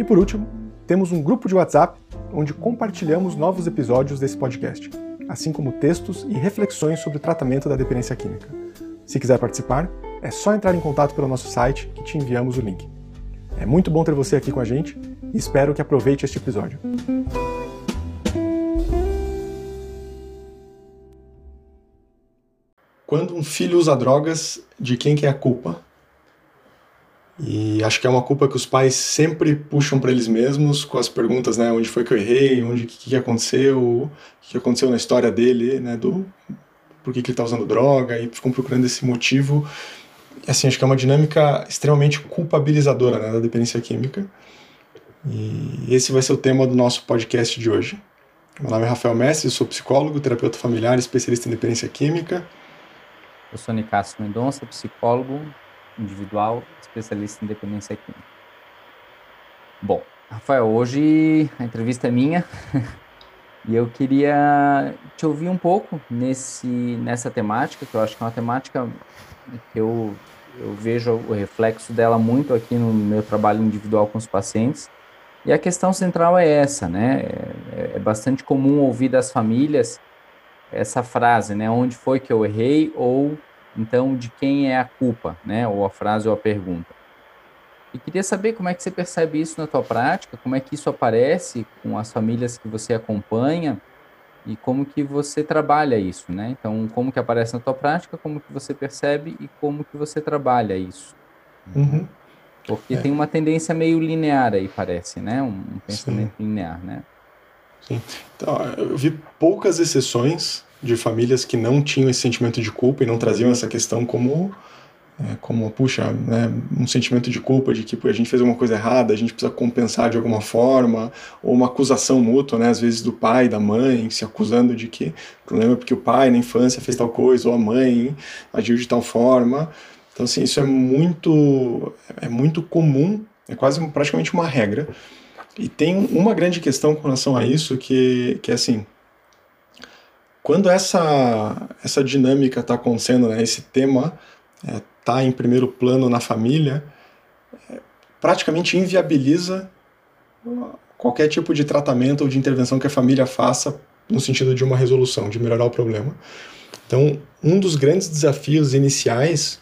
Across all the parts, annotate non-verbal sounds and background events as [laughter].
E por último, temos um grupo de WhatsApp onde compartilhamos novos episódios desse podcast, assim como textos e reflexões sobre o tratamento da dependência química. Se quiser participar, é só entrar em contato pelo nosso site que te enviamos o link. É muito bom ter você aqui com a gente e espero que aproveite este episódio. Quando um filho usa drogas, de quem que é a culpa? E acho que é uma culpa que os pais sempre puxam para eles mesmos com as perguntas, né? Onde foi que eu errei? Onde que, que aconteceu? O que aconteceu na história dele, né? Do por que, que ele está usando droga? E ficam procurando esse motivo. Assim, acho que é uma dinâmica extremamente culpabilizadora né, da dependência química. E esse vai ser o tema do nosso podcast de hoje. Meu nome é Rafael Messi, sou psicólogo, terapeuta familiar, especialista em dependência química. Eu sou Nicásio Mendonça, psicólogo individual, especialista em dependência química. Bom, Rafael, hoje a entrevista é minha [laughs] e eu queria te ouvir um pouco nesse, nessa temática, que eu acho que é uma temática que eu, eu vejo o reflexo dela muito aqui no meu trabalho individual com os pacientes. E a questão central é essa, né? É, é bastante comum ouvir das famílias essa frase, né? Onde foi que eu errei ou então de quem é a culpa, né? Ou a frase ou a pergunta. E queria saber como é que você percebe isso na tua prática, como é que isso aparece com as famílias que você acompanha e como que você trabalha isso, né? Então, como que aparece na tua prática, como que você percebe e como que você trabalha isso. Uhum. Porque é. tem uma tendência meio linear aí, parece, né? Um, pensamento Sim. linear, né? Sim. Então, eu vi poucas exceções de famílias que não tinham esse sentimento de culpa e não traziam essa questão como é, como puxa né, um sentimento de culpa de que a gente fez alguma coisa errada a gente precisa compensar de alguma forma ou uma acusação mútua né às vezes do pai da mãe se acusando de que o problema é porque o pai na infância fez tal coisa ou a mãe agiu de tal forma. Então assim isso é muito é muito comum é quase praticamente uma regra. E tem uma grande questão com relação a isso que que é assim quando essa, essa dinâmica está acontecendo, né, esse tema está é, em primeiro plano na família, é, praticamente inviabiliza qualquer tipo de tratamento ou de intervenção que a família faça no sentido de uma resolução, de melhorar o problema. Então, um dos grandes desafios iniciais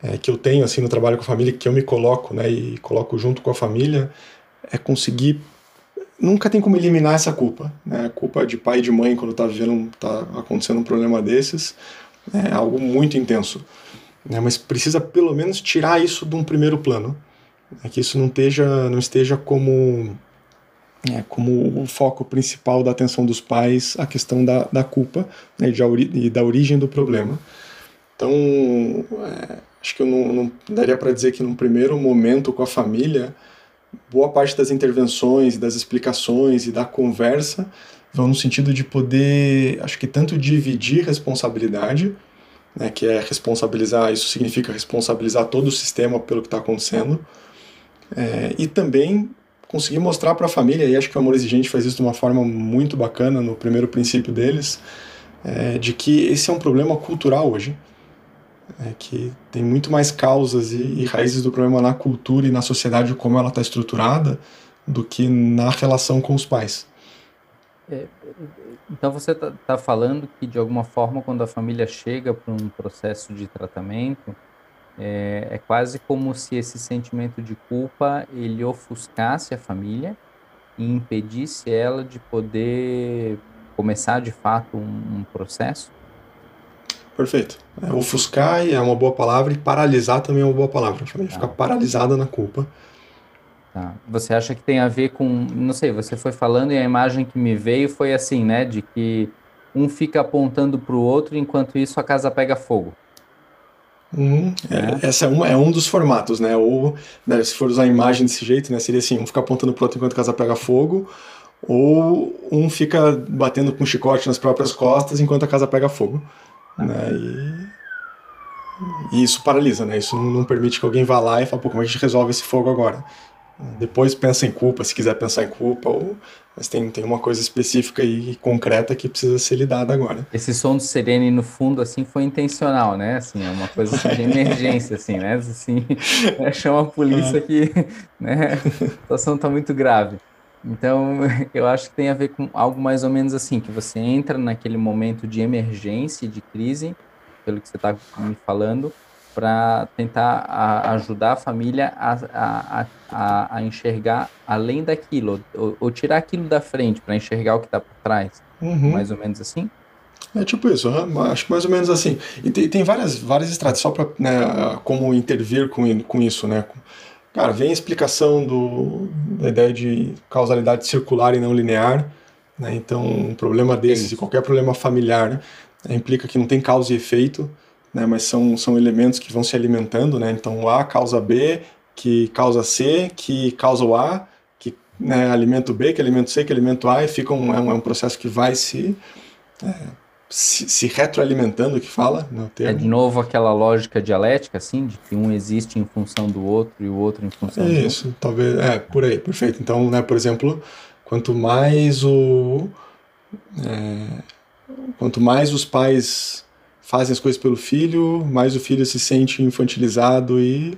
é, que eu tenho assim no trabalho com a família, que eu me coloco, né, e coloco junto com a família, é conseguir nunca tem como eliminar essa culpa. Né? A culpa de pai e de mãe quando está vivendo, tá acontecendo um problema desses, é algo muito intenso. Né? Mas precisa pelo menos tirar isso de um primeiro plano, né? que isso não esteja, não esteja como é, como o foco principal da atenção dos pais a questão da, da culpa né, de, e da origem do problema. Então, é, acho que eu não, não daria para dizer que num primeiro momento com a família boa parte das intervenções, das explicações e da conversa vão no sentido de poder, acho que tanto dividir responsabilidade, né, que é responsabilizar, isso significa responsabilizar todo o sistema pelo que está acontecendo, é, e também conseguir mostrar para a família, e acho que o Amor Exigente faz isso de uma forma muito bacana no primeiro princípio deles, é, de que esse é um problema cultural hoje é que tem muito mais causas e, e, raízes do problema na cultura e na sociedade como ela está estruturada do que na relação com os pais. É, então você está tá falando que de alguma forma quando a família chega para um processo de tratamento é, é, quase como se esse sentimento de culpa ele ofuscasse a família e impedisse ela de poder começar de fato um, um processo? Perfeito. É, ofuscar é uma boa palavra e paralisar também é uma boa palavra. Tá. fica paralisada na culpa. Tá. Você acha que tem a ver com. Não sei, você foi falando e a imagem que me veio foi assim, né? De que um fica apontando para o outro enquanto isso a casa pega fogo. Uhum. É, essa é, uma, é um dos formatos, né? Ou né, se for usar a imagem desse jeito, né? Seria assim, um fica apontando pro outro enquanto a casa pega fogo, ou um fica batendo com um chicote nas próprias costas enquanto a casa pega fogo. Né? E, e, isso paralisa, né? Isso não, não permite que alguém vá lá e fale, pô, como a gente resolve esse fogo agora? Depois pensa em culpa, se quiser pensar em culpa, ou... mas tem, tem uma coisa específica e concreta que precisa ser lidada agora. Esse som do serene no fundo, assim, foi intencional, né? Assim, é uma coisa assim, de [laughs] emergência, assim, né? Assim, né? [laughs] chama a polícia que né? a situação está muito grave. Então, [laughs] eu acho que tem a ver com algo mais ou menos assim, que você entra naquele momento de emergência, de crise, pelo que você está me falando, para tentar a, ajudar a família a, a, a, enxergar além daquilo, ou, ou tirar aquilo da frente para enxergar o que está por trás. Uhum. Mais ou menos assim? É tipo isso, acho que mais ou menos assim. E tem, tem várias, várias estratégias só para né, como intervir com, com isso, né? Cara, vem a explicação do, da ideia de causalidade circular e não linear. Né? Então, um problema desses, qualquer problema familiar, né, implica que não tem causa e efeito né, mas são, são elementos que vão se alimentando, né, então o A causa B, que causa C, que causa o A, que né, alimenta o B, que alimenta o C, que alimenta o A, e fica um, é, um, é um processo que vai se, é, se, se, retroalimentando, que fala no né. É de novo aquela lógica dialética, assim, de que um existe em função do outro e o outro em função do outro? Isso, talvez, é, por aí, perfeito. Então, né, por exemplo, quanto mais o... É, quanto mais os pais fazem as coisas pelo filho, mais o filho se sente infantilizado e,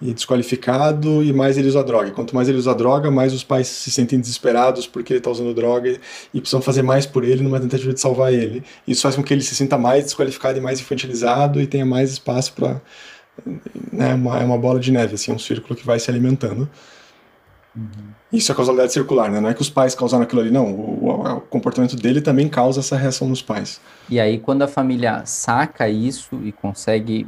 e desqualificado, e mais ele usa droga. Quanto mais ele usa droga, mais os pais se sentem desesperados porque ele está usando droga e precisam fazer mais por ele numa tentativa de salvar ele. Isso faz com que ele se sinta mais desqualificado e mais infantilizado e tenha mais espaço para. Né, uma, é uma bola de neve, assim, um círculo que vai se alimentando. Uhum. Isso é causalidade circular, né? Não é que os pais causaram aquilo ali, não. O, o, o, comportamento dele também causa essa reação nos pais. E aí, quando a família saca isso e consegue.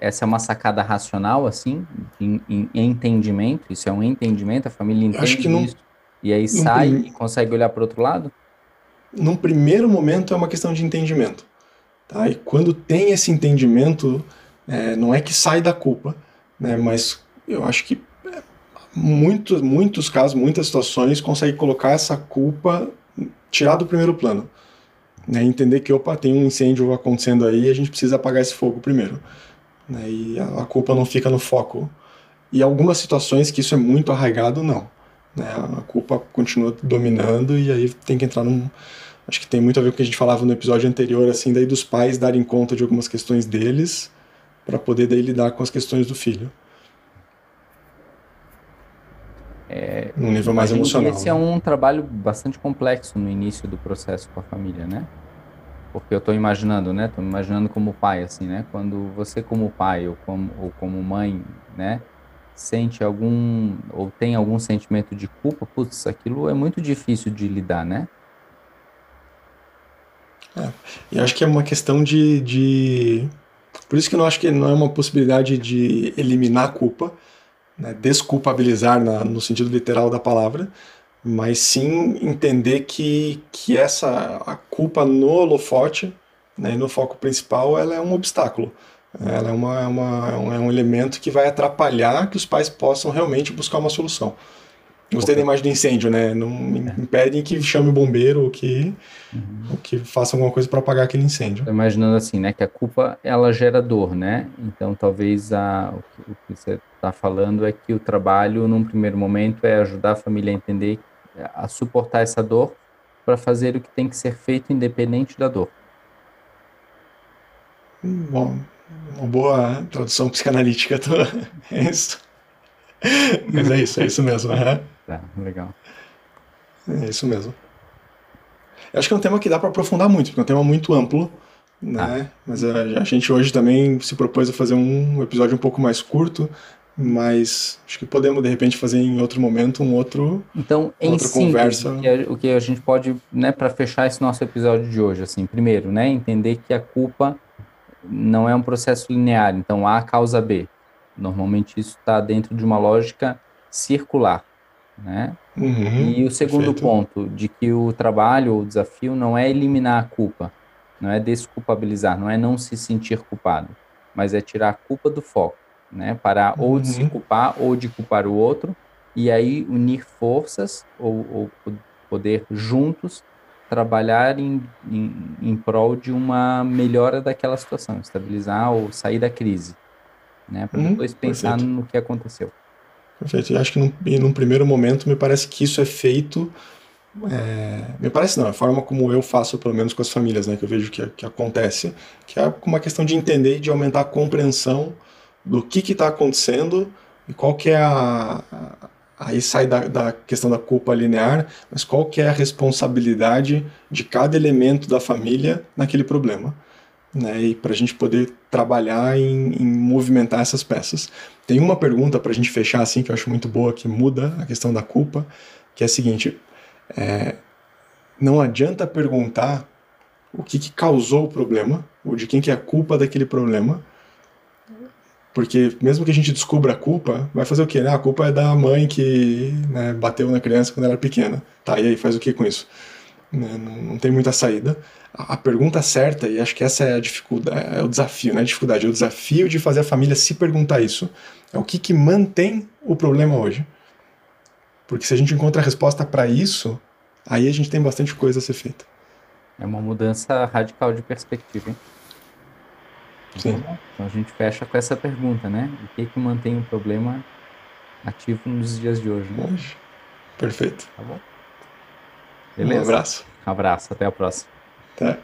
Essa é uma sacada racional, assim, em, em entendimento. Isso é um entendimento, a família entende isso. E aí sai prim... e consegue olhar para o outro lado? Num primeiro momento é uma questão de entendimento. Tá? E quando tem esse entendimento, é, não é que sai da culpa, né? mas eu acho que muitos, muitos casos, muitas situações, consegue colocar essa culpa, tirar do primeiro plano. Né, entender que, opa, tem um incêndio acontecendo aí e a gente precisa apagar esse fogo primeiro. Né, e a, culpa não fica no foco. E algumas situações que isso é muito arraigado, não. Né, a culpa continua dominando e aí tem que entrar num. Acho que tem muito a ver com o que a gente falava no episódio anterior, assim, daí dos pais darem conta de algumas questões deles para poder daí lidar com as questões do filho. É, Num nível mais emocional. Esse é né? é um trabalho bastante complexo no início do processo com a família, né? Porque eu estou imaginando, né? Estou imaginando como pai, assim, né? Quando você como pai ou como, ou como mãe, né? Sente algum, ou tem algum sentimento de culpa, putz, aquilo é muito difícil de lidar, né? É, e acho que é uma questão de, de... Por isso que eu não acho que não é uma possibilidade de eliminar a culpa, né, desculpabilizar na, no sentido literal da palavra, mas sim entender que, que essa a culpa no holofote né, no foco principal ela é um obstáculo. Ela é, uma, é uma, é um elemento que vai atrapalhar que os pais possam realmente buscar uma solução. Gostei da imagem do incêndio, né? Não é. impedem que chame o bombeiro ou que, uhum. ou que faça alguma coisa para apagar aquele incêndio. Tô imaginando assim, né? Que a culpa, ela gera dor, né? Então, talvez a, o que você está falando é que o trabalho, num primeiro momento, é ajudar a família a entender, a suportar essa dor para fazer o que tem que ser feito independente da dor. Bom, uma boa tradução psicanalítica. [laughs] Tô... É isso. Mas é isso, é isso mesmo. Uhum. Tá, legal. É isso mesmo. Eu acho que é um tema que dá para aprofundar muito, porque é um tema muito amplo, né? Ah. Mas a, a, gente hoje também se propôs a fazer um episódio um pouco mais curto, mas acho que podemos de repente fazer em outro momento um outro então em outra síntese, conversa o que, a, o que a gente pode né para fechar esse nosso episódio de hoje assim primeiro né entender que a culpa não é um processo linear então A causa B normalmente isso está dentro de uma lógica circular né uhum, e o segundo perfeito. ponto de que o trabalho ou o desafio não é eliminar a culpa não é desculpabilizar não é não se sentir culpado mas é tirar a culpa do foco né? Parar ou de se uhum. culpar ou de culpar o outro, e aí unir forças ou, ou poder juntos trabalhar em, em, em prol de uma melhora daquela situação, estabilizar ou sair da crise, né? Para uhum, depois pensar perfeito. no que aconteceu. Perfeito. Acho que num, num, primeiro momento me parece que isso é feito. É, me parece não, a forma como eu faço, pelo menos com as famílias, né, que eu vejo que, que acontece, que é uma questão de entender e de aumentar a compreensão do que está acontecendo e qual que é a, aí sai da, da, questão da culpa linear, mas qual que é a responsabilidade de cada elemento da família naquele problema, né? E para a gente poder trabalhar em, em, movimentar essas peças. Tem uma pergunta para a gente fechar assim que eu acho muito boa que muda a questão da culpa, que é a seguinte: é, não adianta perguntar o que, que causou o problema ou de quem que é a culpa daquele problema porque mesmo que a gente descubra a culpa, vai fazer o quê? Né? A culpa é da mãe que né, bateu na criança quando ela era pequena. Tá, e aí faz o que com isso? Né, não, não, tem muita saída. A, a, pergunta certa, e acho que essa é a dificuldade, é o desafio, não é a dificuldade, é o desafio de fazer a família se perguntar isso. É o que, que mantém o problema hoje. Porque se a gente encontra a resposta para isso, aí a gente tem bastante coisa a ser feita. É uma mudança radical de perspectiva, hein? Sim. Então a gente fecha com essa pergunta, né? O que que mantém o problema ativo nos dias de hoje? Né? Hoje. Perfeito. Tá bom? Beleza? Um abraço. Um abraço, até a próxima. Até.